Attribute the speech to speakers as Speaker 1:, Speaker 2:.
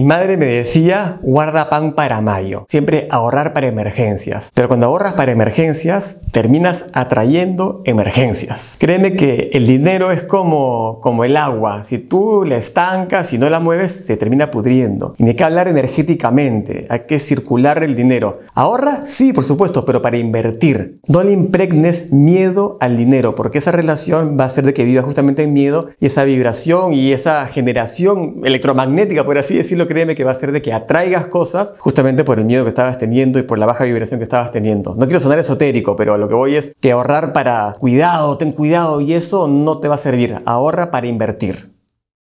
Speaker 1: Mi madre me decía, guarda pan para mayo. Siempre ahorrar para emergencias. Pero cuando ahorras para emergencias, terminas atrayendo emergencias. Créeme que el dinero es como, como el agua. Si tú la estancas, si no la mueves, se termina pudriendo. Y hay que hablar energéticamente. Hay que circular el dinero. ¿Ahorra? Sí, por supuesto, pero para invertir. No le impregnes miedo al dinero, porque esa relación va a hacer de que vivas justamente en miedo y esa vibración y esa generación electromagnética, por así decirlo, créeme que va a hacer de que atraigas cosas justamente por el miedo que estabas teniendo y por la baja vibración que estabas teniendo. No quiero sonar esotérico, pero lo que voy es que ahorrar para cuidado, ten cuidado y eso no te va a servir. Ahorra para invertir.